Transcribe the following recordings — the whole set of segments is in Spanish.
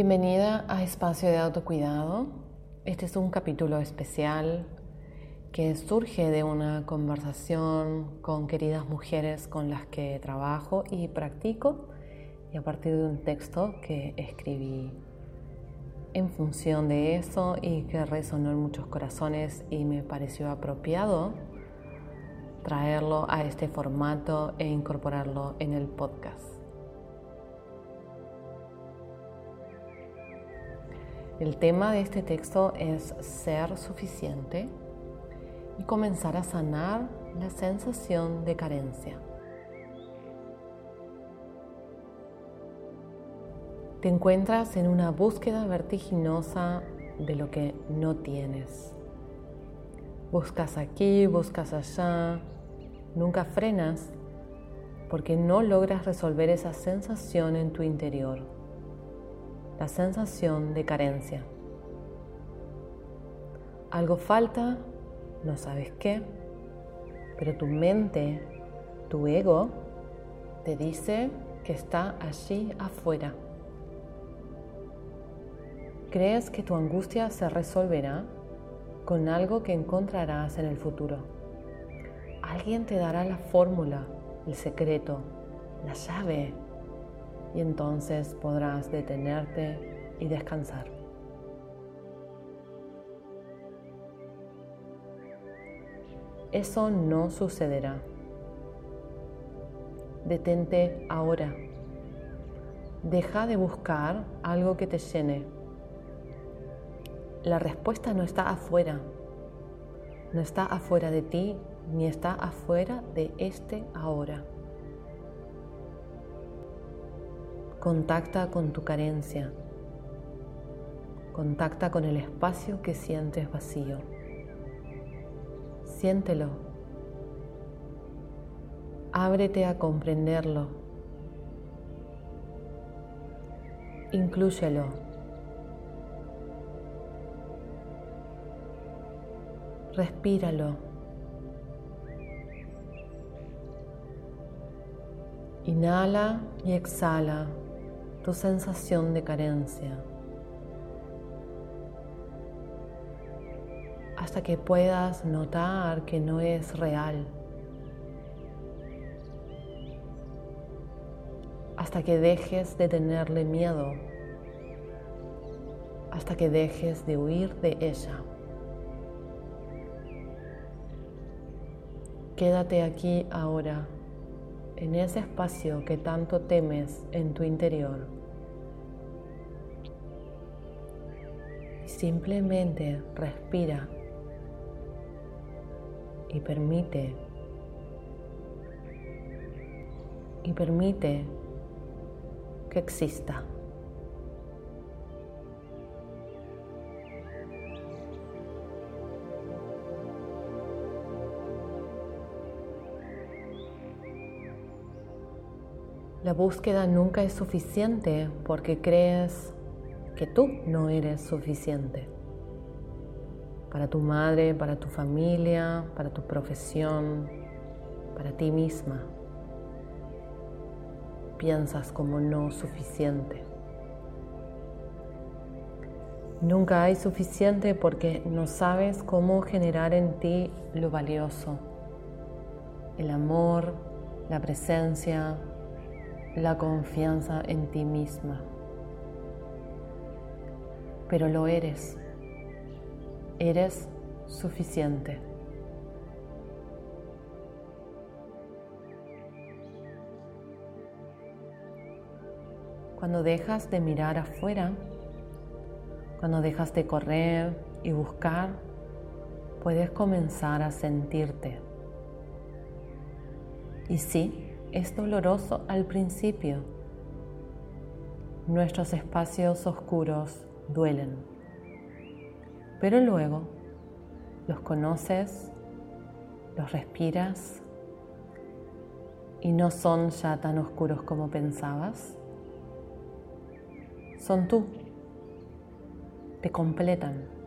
Bienvenida a Espacio de Autocuidado. Este es un capítulo especial que surge de una conversación con queridas mujeres con las que trabajo y practico y a partir de un texto que escribí en función de eso y que resonó en muchos corazones y me pareció apropiado traerlo a este formato e incorporarlo en el podcast. El tema de este texto es ser suficiente y comenzar a sanar la sensación de carencia. Te encuentras en una búsqueda vertiginosa de lo que no tienes. Buscas aquí, buscas allá, nunca frenas porque no logras resolver esa sensación en tu interior la sensación de carencia. Algo falta, no sabes qué, pero tu mente, tu ego, te dice que está allí afuera. Crees que tu angustia se resolverá con algo que encontrarás en el futuro. Alguien te dará la fórmula, el secreto, la llave y entonces podrás detenerte y descansar. Eso no sucederá. Detente ahora. Deja de buscar algo que te llene. La respuesta no está afuera. No está afuera de ti ni está afuera de este ahora. Contacta con tu carencia. Contacta con el espacio que sientes vacío. Siéntelo. Ábrete a comprenderlo. Inclúyelo. Respíralo. Inhala y exhala tu sensación de carencia hasta que puedas notar que no es real. Hasta que dejes de tenerle miedo. Hasta que dejes de huir de ella. Quédate aquí ahora en ese espacio que tanto temes en tu interior. Simplemente respira y permite y permite que exista. La búsqueda nunca es suficiente porque crees que tú no eres suficiente. Para tu madre, para tu familia, para tu profesión, para ti misma. Piensas como no suficiente. Nunca hay suficiente porque no sabes cómo generar en ti lo valioso. El amor, la presencia, la confianza en ti misma. Pero lo eres. Eres suficiente. Cuando dejas de mirar afuera, cuando dejas de correr y buscar, puedes comenzar a sentirte. Y sí, es doloroso al principio. Nuestros espacios oscuros duelen, pero luego los conoces, los respiras y no son ya tan oscuros como pensabas. Son tú, te completan.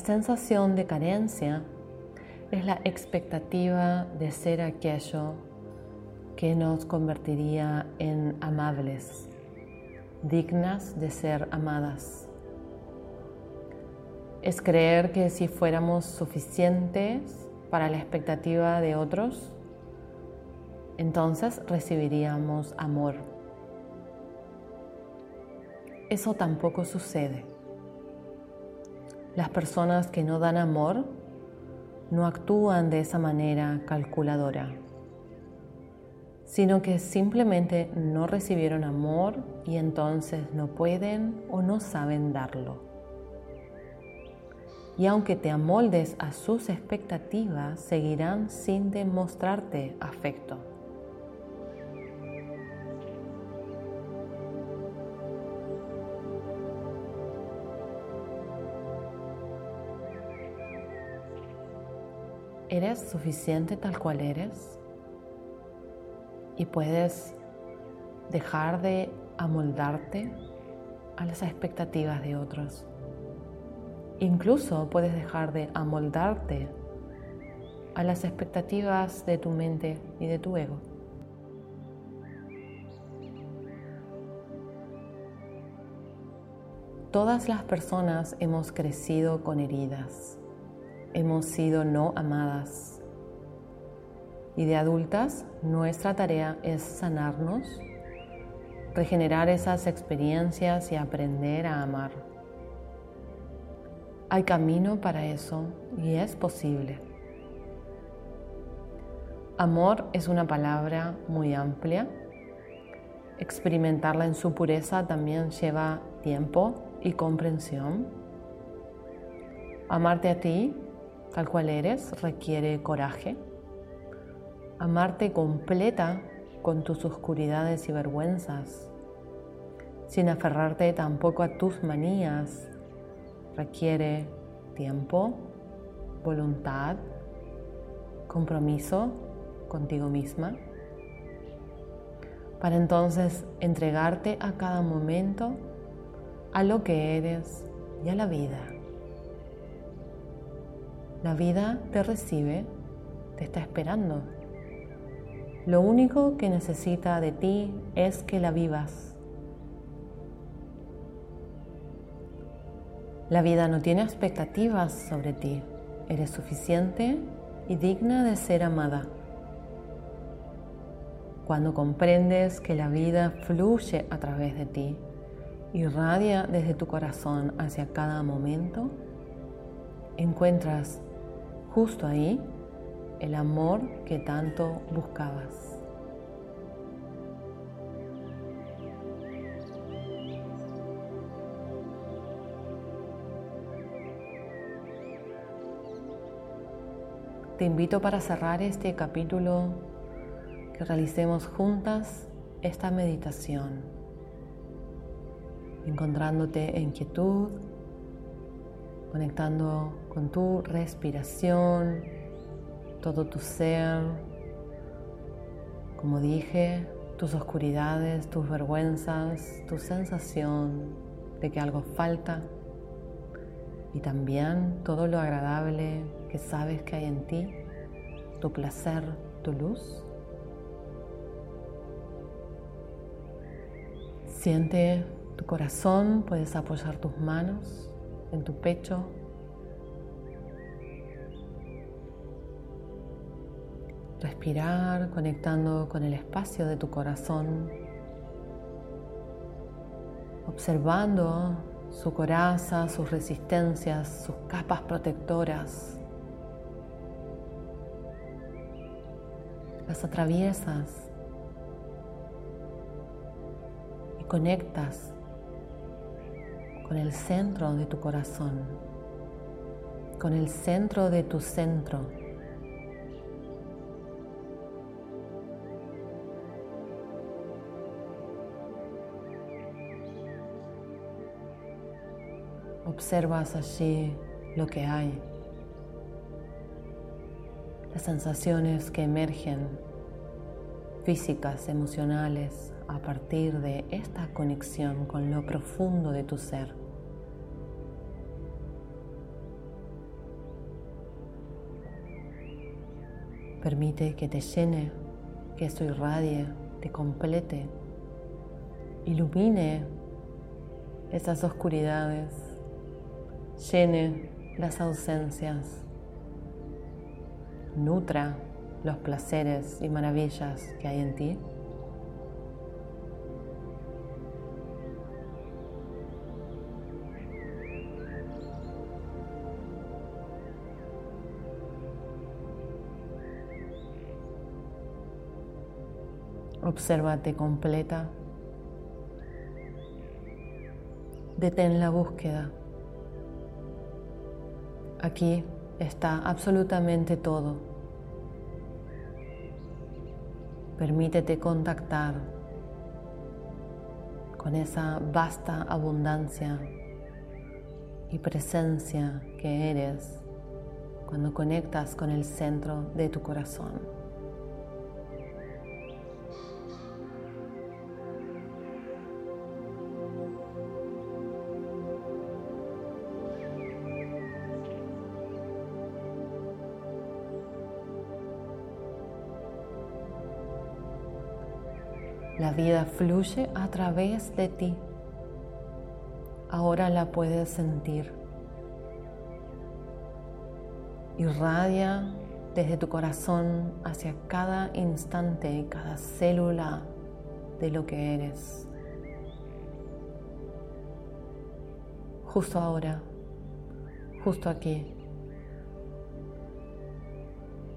Sensación de carencia es la expectativa de ser aquello que nos convertiría en amables, dignas de ser amadas. Es creer que si fuéramos suficientes para la expectativa de otros, entonces recibiríamos amor. Eso tampoco sucede. Las personas que no dan amor no actúan de esa manera calculadora, sino que simplemente no recibieron amor y entonces no pueden o no saben darlo. Y aunque te amoldes a sus expectativas, seguirán sin demostrarte afecto. ¿Eres suficiente tal cual eres? Y puedes dejar de amoldarte a las expectativas de otros. Incluso puedes dejar de amoldarte a las expectativas de tu mente y de tu ego. Todas las personas hemos crecido con heridas hemos sido no amadas. Y de adultas, nuestra tarea es sanarnos, regenerar esas experiencias y aprender a amar. Hay camino para eso y es posible. Amor es una palabra muy amplia. Experimentarla en su pureza también lleva tiempo y comprensión. Amarte a ti tal cual eres requiere coraje. Amarte completa con tus oscuridades y vergüenzas, sin aferrarte tampoco a tus manías, requiere tiempo, voluntad, compromiso contigo misma, para entonces entregarte a cada momento a lo que eres y a la vida. La vida te recibe, te está esperando. Lo único que necesita de ti es que la vivas. La vida no tiene expectativas sobre ti. Eres suficiente y digna de ser amada. Cuando comprendes que la vida fluye a través de ti, irradia desde tu corazón hacia cada momento, encuentras justo ahí el amor que tanto buscabas. Te invito para cerrar este capítulo que realicemos juntas esta meditación, encontrándote en quietud, conectando con tu respiración, todo tu ser, como dije, tus oscuridades, tus vergüenzas, tu sensación de que algo falta y también todo lo agradable que sabes que hay en ti, tu placer, tu luz. Siente tu corazón, puedes apoyar tus manos en tu pecho. Respirar conectando con el espacio de tu corazón, observando su coraza, sus resistencias, sus capas protectoras. Las atraviesas y conectas con el centro de tu corazón, con el centro de tu centro. Observas allí lo que hay, las sensaciones que emergen, físicas, emocionales, a partir de esta conexión con lo profundo de tu ser. Permite que te llene, que eso irradie, te complete, ilumine esas oscuridades llene las ausencias, nutra los placeres y maravillas que hay en ti. Obsérvate completa. Detén la búsqueda. Aquí está absolutamente todo. Permítete contactar con esa vasta abundancia y presencia que eres cuando conectas con el centro de tu corazón. La vida fluye a través de ti. Ahora la puedes sentir. Irradia desde tu corazón hacia cada instante cada célula de lo que eres. Justo ahora, justo aquí.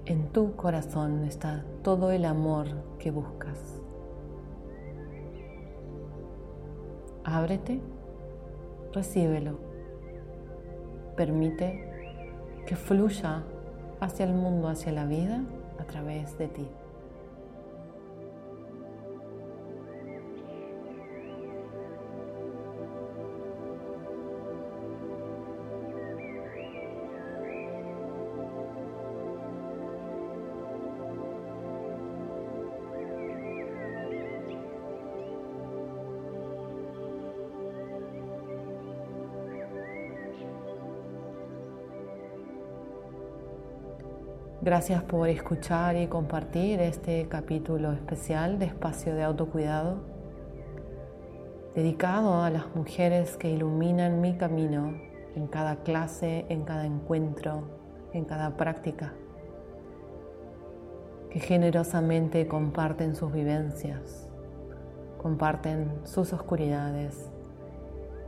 En tu corazón está todo el amor que buscas. Ábrete, recíbelo. Permite que fluya hacia el mundo, hacia la vida, a través de ti. Gracias por escuchar y compartir este capítulo especial de Espacio de Autocuidado, dedicado a las mujeres que iluminan mi camino en cada clase, en cada encuentro, en cada práctica, que generosamente comparten sus vivencias, comparten sus oscuridades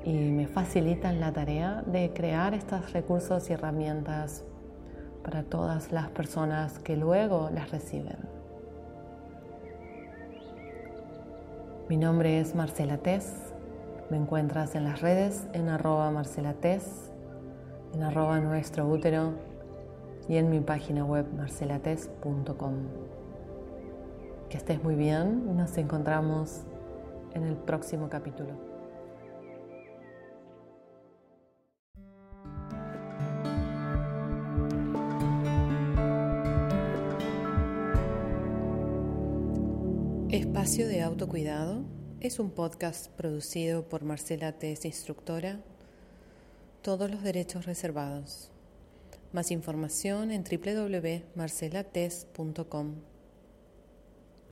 y me facilitan la tarea de crear estos recursos y herramientas para todas las personas que luego las reciben. Mi nombre es Marcela Tess. Me encuentras en las redes en arroba Marcela Tess, en arroba nuestro útero y en mi página web marcelates.com. Que estés muy bien. Nos encontramos en el próximo capítulo. Espacio de Autocuidado es un podcast producido por Marcela Tess, instructora. Todos los derechos reservados. Más información en www.marcelates.com.